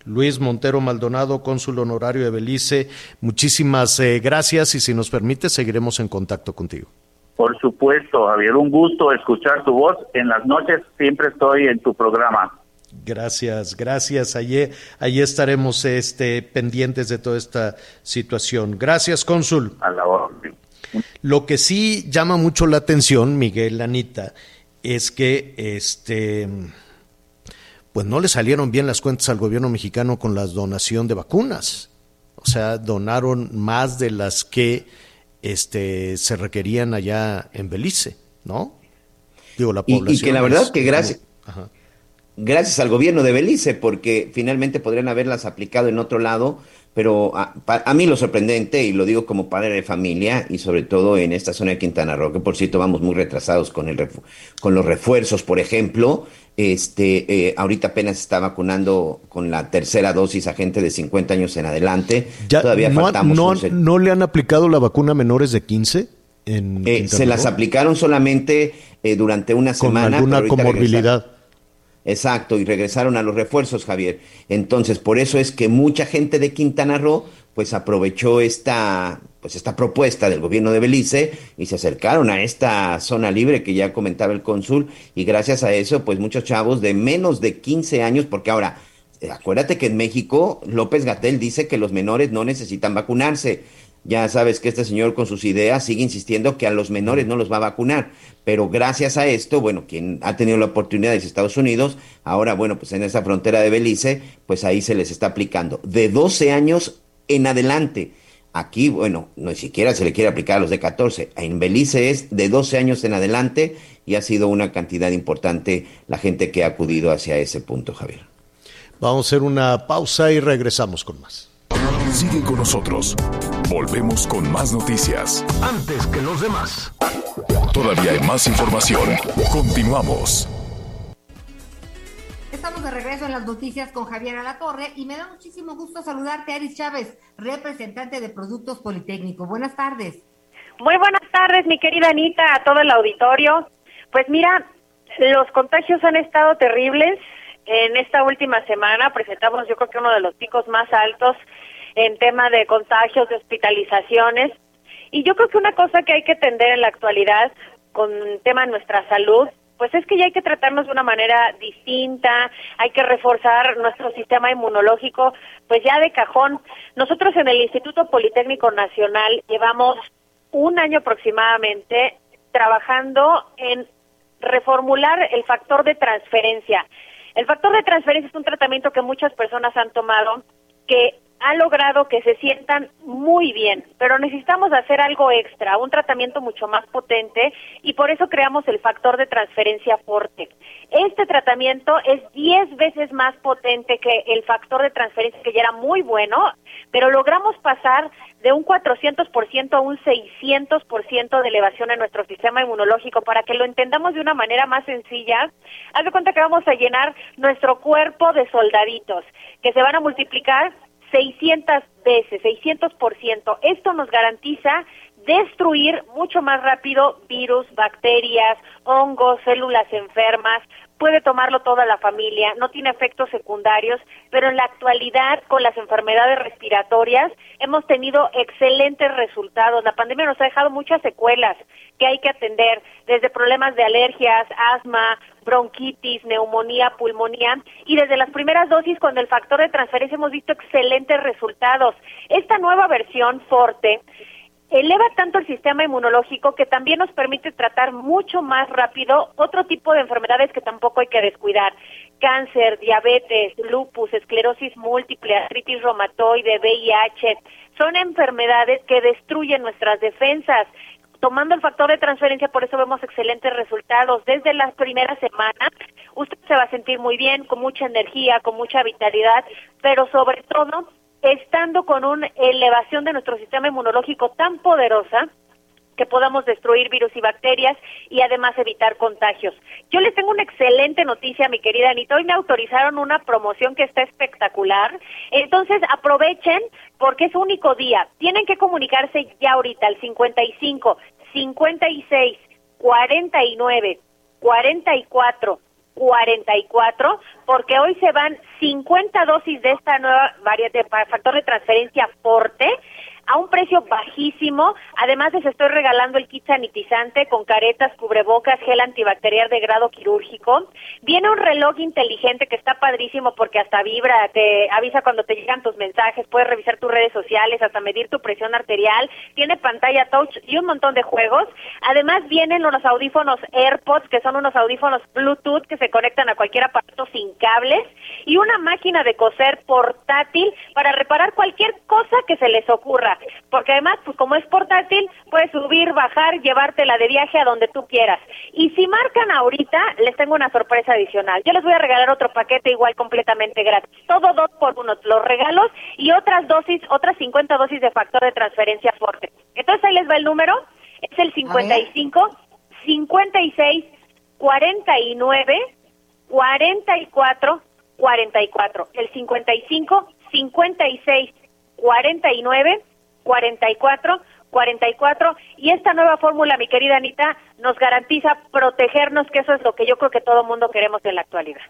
Luis Montero Maldonado, cónsul honorario de Belice, muchísimas eh, gracias y si nos permite seguiremos en contacto contigo. Por supuesto, Javier, un gusto escuchar tu voz. En las noches siempre estoy en tu programa. Gracias, gracias. Allí, allí estaremos este, pendientes de toda esta situación. Gracias, cónsul. A la orden. Lo que sí llama mucho la atención, Miguel Anita, es que este pues no le salieron bien las cuentas al gobierno mexicano con la donación de vacunas. O sea, donaron más de las que este, se requerían allá en Belice, ¿no? Digo, la población. Y, que la verdad que gracias, gracias al gobierno de Belice, porque finalmente podrían haberlas aplicado en otro lado, pero a, a, mí lo sorprendente, y lo digo como padre de familia, y sobre todo en esta zona de Quintana Roo, que por cierto vamos muy retrasados con, el con los refuerzos, por ejemplo, este, eh, ahorita apenas está vacunando con la tercera dosis a gente de 50 años en adelante. Todavía no, faltamos. No, le han aplicado la vacuna a menores de 15? En eh, se las aplicaron solamente eh, durante una semana. Con alguna comorbilidad. Exacto, y regresaron a los refuerzos, Javier. Entonces, por eso es que mucha gente de Quintana Roo, pues aprovechó esta, pues esta propuesta del gobierno de Belice y se acercaron a esta zona libre que ya comentaba el cónsul y gracias a eso pues muchos chavos de menos de 15 años porque ahora eh, acuérdate que en México López Gatel dice que los menores no necesitan vacunarse. Ya sabes que este señor con sus ideas sigue insistiendo que a los menores no los va a vacunar, pero gracias a esto, bueno, quien ha tenido la oportunidad es Estados Unidos, ahora bueno, pues en esa frontera de Belice, pues ahí se les está aplicando de 12 años en adelante. Aquí, bueno, no siquiera se le quiere aplicar a los de 14. En Belice es de 12 años en adelante y ha sido una cantidad importante la gente que ha acudido hacia ese punto, Javier. Vamos a hacer una pausa y regresamos con más. Sigue con nosotros. Volvemos con más noticias. Antes que los demás. Todavía hay más información. Continuamos. Estamos de regreso en las noticias con Javier Alatorre y me da muchísimo gusto saludarte, Aris Chávez, representante de Productos Politécnico. Buenas tardes. Muy buenas tardes, mi querida Anita, a todo el auditorio. Pues mira, los contagios han estado terribles. En esta última semana presentamos yo creo que uno de los picos más altos en tema de contagios, de hospitalizaciones. Y yo creo que una cosa que hay que atender en la actualidad con tema de nuestra salud pues es que ya hay que tratarnos de una manera distinta, hay que reforzar nuestro sistema inmunológico, pues ya de cajón. Nosotros en el Instituto Politécnico Nacional llevamos un año aproximadamente trabajando en reformular el factor de transferencia. El factor de transferencia es un tratamiento que muchas personas han tomado que ha logrado que se sientan muy bien, pero necesitamos hacer algo extra, un tratamiento mucho más potente y por eso creamos el factor de transferencia Forte. Este tratamiento es 10 veces más potente que el factor de transferencia que ya era muy bueno, pero logramos pasar de un 400% a un 600% de elevación en nuestro sistema inmunológico para que lo entendamos de una manera más sencilla. Haz de cuenta que vamos a llenar nuestro cuerpo de soldaditos que se van a multiplicar 600 veces, 600%. Esto nos garantiza destruir mucho más rápido virus, bacterias, hongos, células enfermas, puede tomarlo toda la familia, no tiene efectos secundarios, pero en la actualidad con las enfermedades respiratorias hemos tenido excelentes resultados. La pandemia nos ha dejado muchas secuelas que hay que atender, desde problemas de alergias, asma, bronquitis, neumonía, pulmonía, y desde las primeras dosis con el factor de transferencia hemos visto excelentes resultados. Esta nueva versión Forte eleva tanto el sistema inmunológico que también nos permite tratar mucho más rápido otro tipo de enfermedades que tampoco hay que descuidar. Cáncer, diabetes, lupus, esclerosis múltiple, artritis reumatoide, VIH, son enfermedades que destruyen nuestras defensas. Tomando el factor de transferencia, por eso vemos excelentes resultados. Desde las primeras semanas, usted se va a sentir muy bien, con mucha energía, con mucha vitalidad, pero sobre todo estando con una elevación de nuestro sistema inmunológico tan poderosa que podamos destruir virus y bacterias y además evitar contagios. Yo les tengo una excelente noticia, mi querida Anita. Hoy me autorizaron una promoción que está espectacular. Entonces aprovechen porque es único día. Tienen que comunicarse ya ahorita al 55 56 49 44 44, porque hoy se van 50 dosis de esta nueva variante factor de transferencia Forte a un precio bajísimo. Además les estoy regalando el kit sanitizante con caretas, cubrebocas, gel antibacterial de grado quirúrgico. Viene un reloj inteligente que está padrísimo porque hasta vibra, te avisa cuando te llegan tus mensajes, puedes revisar tus redes sociales, hasta medir tu presión arterial. Tiene pantalla touch y un montón de juegos. Además vienen unos audífonos AirPods, que son unos audífonos Bluetooth que se conectan a cualquier aparato sin cables y una máquina de coser portátil para reparar cualquier cosa que se les ocurra porque además, pues como es portátil, puedes subir, bajar, llevártela de viaje a donde tú quieras. Y si marcan ahorita, les tengo una sorpresa adicional. Yo les voy a regalar otro paquete igual completamente gratis. Todo dos por uno, los regalos y otras dosis, otras 50 dosis de factor de transferencia fuerte. Entonces ahí les va el número, es el 55 56 49 44 44. El 55 56 49 44 44 y esta nueva fórmula, mi querida Anita, nos garantiza protegernos, que eso es lo que yo creo que todo mundo queremos en la actualidad.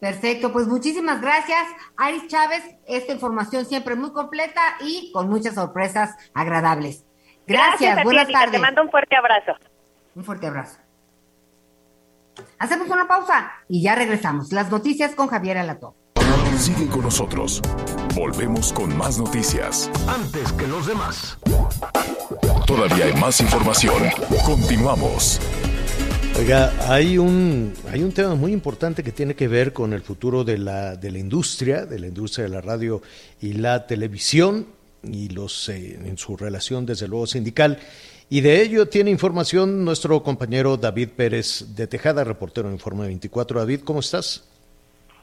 Perfecto, pues muchísimas gracias, Aris Chávez. Esta información siempre muy completa y con muchas sorpresas agradables. Gracias, buenas tardes. Te mando un fuerte abrazo. Un fuerte abrazo. Hacemos una pausa y ya regresamos. Las noticias con Javier Alato. Sigue con nosotros. Volvemos con más noticias. Antes que los demás. Todavía hay más información. Continuamos. Oiga, hay un, hay un tema muy importante que tiene que ver con el futuro de la, de la industria, de la industria de la radio y la televisión, y los eh, en su relación, desde luego, sindical. Y de ello tiene información nuestro compañero David Pérez de Tejada, reportero en Informe 24. David, ¿cómo estás?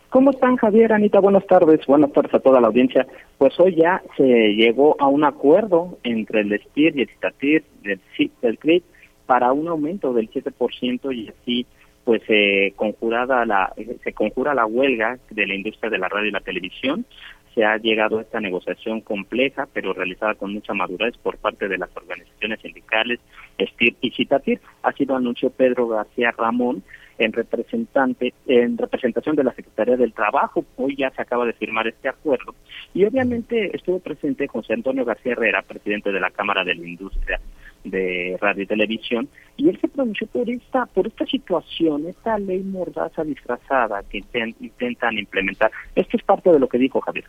¿Cómo están, Javier, Anita? Buenas tardes. Buenas tardes a toda la audiencia. Pues hoy ya se llegó a un acuerdo entre el SPIR y el CITATIR del, del CRIT para un aumento del 7% y así pues se conjurada la se conjura la huelga de la industria de la radio y la televisión se ha llegado a esta negociación compleja pero realizada con mucha madurez por parte de las organizaciones sindicales STIR y CITATIR así lo anunció Pedro García Ramón en representante en representación de la Secretaría del Trabajo. Hoy ya se acaba de firmar este acuerdo y obviamente estuvo presente José Antonio García Herrera, presidente de la Cámara de la Industria de Radio y Televisión, y él se pronunció por esta por esta situación, esta ley mordaza disfrazada que intentan implementar. Esto es parte de lo que dijo Javier.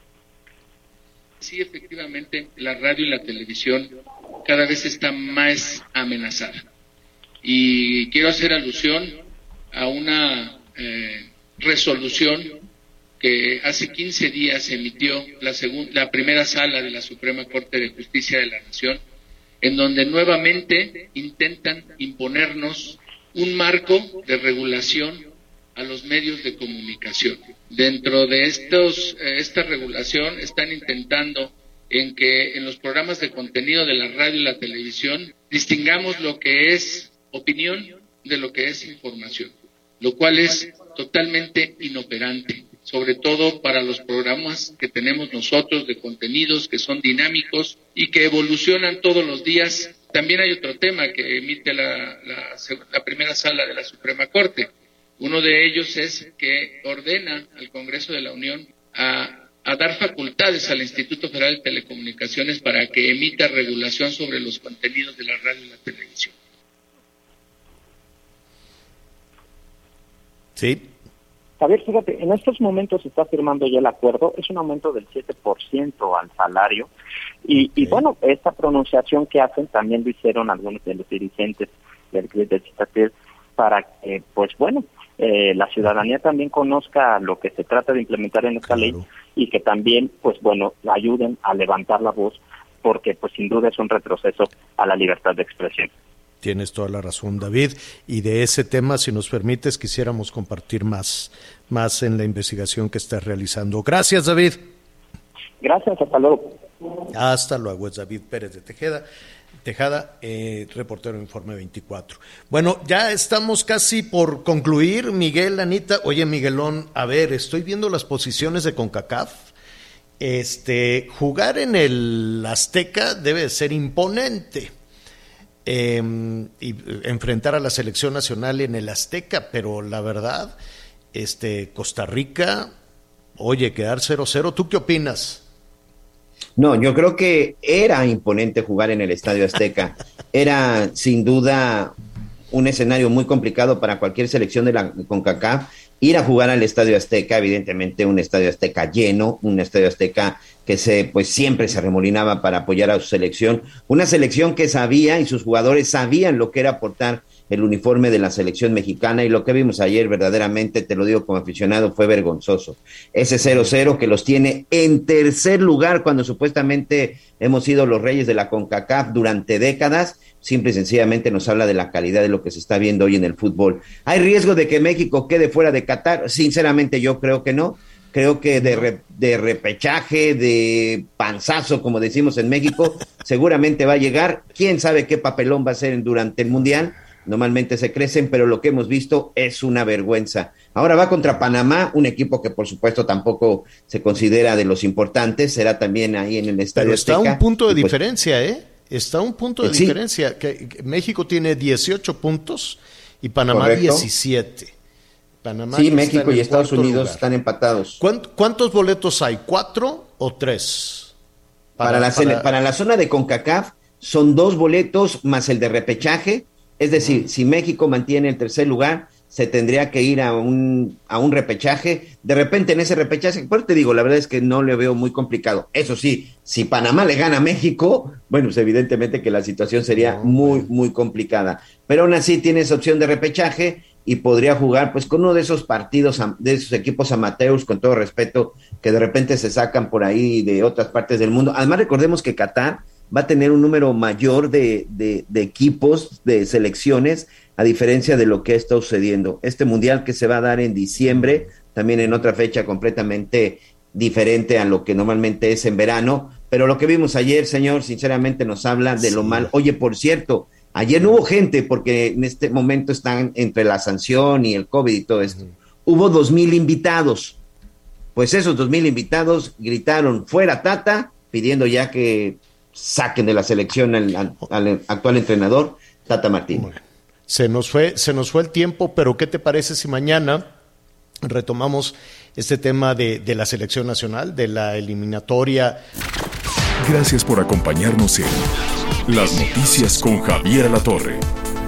Sí, efectivamente, la radio y la televisión cada vez está más amenazada. Y quiero hacer alusión a una eh, resolución que hace 15 días emitió la, la primera sala de la Suprema Corte de Justicia de la Nación, en donde nuevamente intentan imponernos un marco de regulación a los medios de comunicación. Dentro de estos, eh, esta regulación están intentando en que en los programas de contenido de la radio y la televisión distingamos lo que es opinión de lo que es información, lo cual es totalmente inoperante, sobre todo para los programas que tenemos nosotros de contenidos que son dinámicos y que evolucionan todos los días. También hay otro tema que emite la, primera sala de la Suprema Corte. Uno de ellos es que ordena al Congreso de la Unión a a dar facultades al Instituto Federal de Telecomunicaciones para que emita regulación sobre los contenidos de la radio y la televisión. Sí. A ver, fíjate, en estos momentos se está firmando ya el acuerdo, es un aumento del 7% al salario. Y, y bueno, esta pronunciación que hacen también lo hicieron algunos de los dirigentes del CRIT de Citatel para que, pues bueno, eh, la ciudadanía también conozca lo que se trata de implementar en esta ley y que también, pues bueno, ayuden a levantar la voz porque pues sin duda es un retroceso a la libertad de expresión. Tienes toda la razón, David. Y de ese tema, si nos permites, quisiéramos compartir más, más en la investigación que estás realizando. Gracias, David. Gracias, hasta luego. Hasta luego, es David Pérez de Tejeda. Tejada, eh, reportero Informe 24. Bueno, ya estamos casi por concluir, Miguel, Anita. Oye, Miguelón, a ver, estoy viendo las posiciones de CONCACAF. Este, jugar en el Azteca debe ser imponente. Em, y enfrentar a la selección nacional en el Azteca, pero la verdad, este, Costa Rica, oye, quedar 0-0, ¿tú qué opinas? No, yo creo que era imponente jugar en el Estadio Azteca. Era sin duda un escenario muy complicado para cualquier selección de la CONCACAF. Ir a jugar al Estadio Azteca, evidentemente un Estadio Azteca lleno, un Estadio Azteca que se, pues siempre se remolinaba para apoyar a su selección. Una selección que sabía y sus jugadores sabían lo que era aportar el uniforme de la selección mexicana y lo que vimos ayer verdaderamente, te lo digo como aficionado, fue vergonzoso. Ese 0-0 que los tiene en tercer lugar cuando supuestamente hemos sido los reyes de la CONCACAF durante décadas, simple y sencillamente nos habla de la calidad de lo que se está viendo hoy en el fútbol. ¿Hay riesgo de que México quede fuera de Qatar? Sinceramente yo creo que no. Creo que de, de repechaje, de panzazo, como decimos en México, seguramente va a llegar. ¿Quién sabe qué papelón va a ser durante el Mundial? normalmente se crecen, pero lo que hemos visto es una vergüenza. Ahora va contra Panamá, un equipo que por supuesto tampoco se considera de los importantes, será también ahí en el estadio. Pero está un punto de pues diferencia, ¿eh? Está un punto de diferencia. Que, México tiene 18 puntos y Panamá 17. Panamá sí, México y Estados Unidos están empatados. ¿Cuántos boletos hay? ¿Cuatro o tres? Para, la, para la zona de CONCACAF son dos boletos más el de repechaje es decir, si México mantiene el tercer lugar, se tendría que ir a un, a un repechaje. De repente en ese repechaje, por te digo, la verdad es que no le veo muy complicado. Eso sí, si Panamá le gana a México, bueno, pues evidentemente que la situación sería muy, muy complicada. Pero aún así tiene esa opción de repechaje y podría jugar pues con uno de esos partidos, de esos equipos amateurs, con todo respeto, que de repente se sacan por ahí de otras partes del mundo. Además recordemos que Qatar va a tener un número mayor de, de, equipos, de selecciones, a diferencia de lo que está sucediendo. Este mundial que se va a dar en diciembre, también en otra fecha completamente diferente a lo que normalmente es en verano, pero lo que vimos ayer, señor, sinceramente nos habla de lo mal. Oye, por cierto, ayer no hubo gente porque en este momento están entre la sanción y el COVID y todo esto. Hubo dos mil invitados. Pues esos dos mil invitados gritaron fuera Tata, pidiendo ya que saquen de la selección al, actual entrenador, Tata Martín. Se nos fue, se nos fue el tiempo, pero ¿qué te parece si mañana retomamos este tema de, de la selección nacional, de la eliminatoria? Gracias por acompañarnos en Las Noticias con Javier La Torre.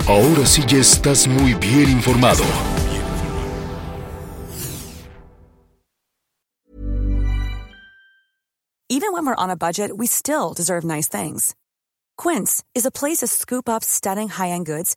Ahora sí ya estás muy bien informado. Even even when we're on a budget, we still deserve nice things. Quince is a place to scoop up stunning high-end goods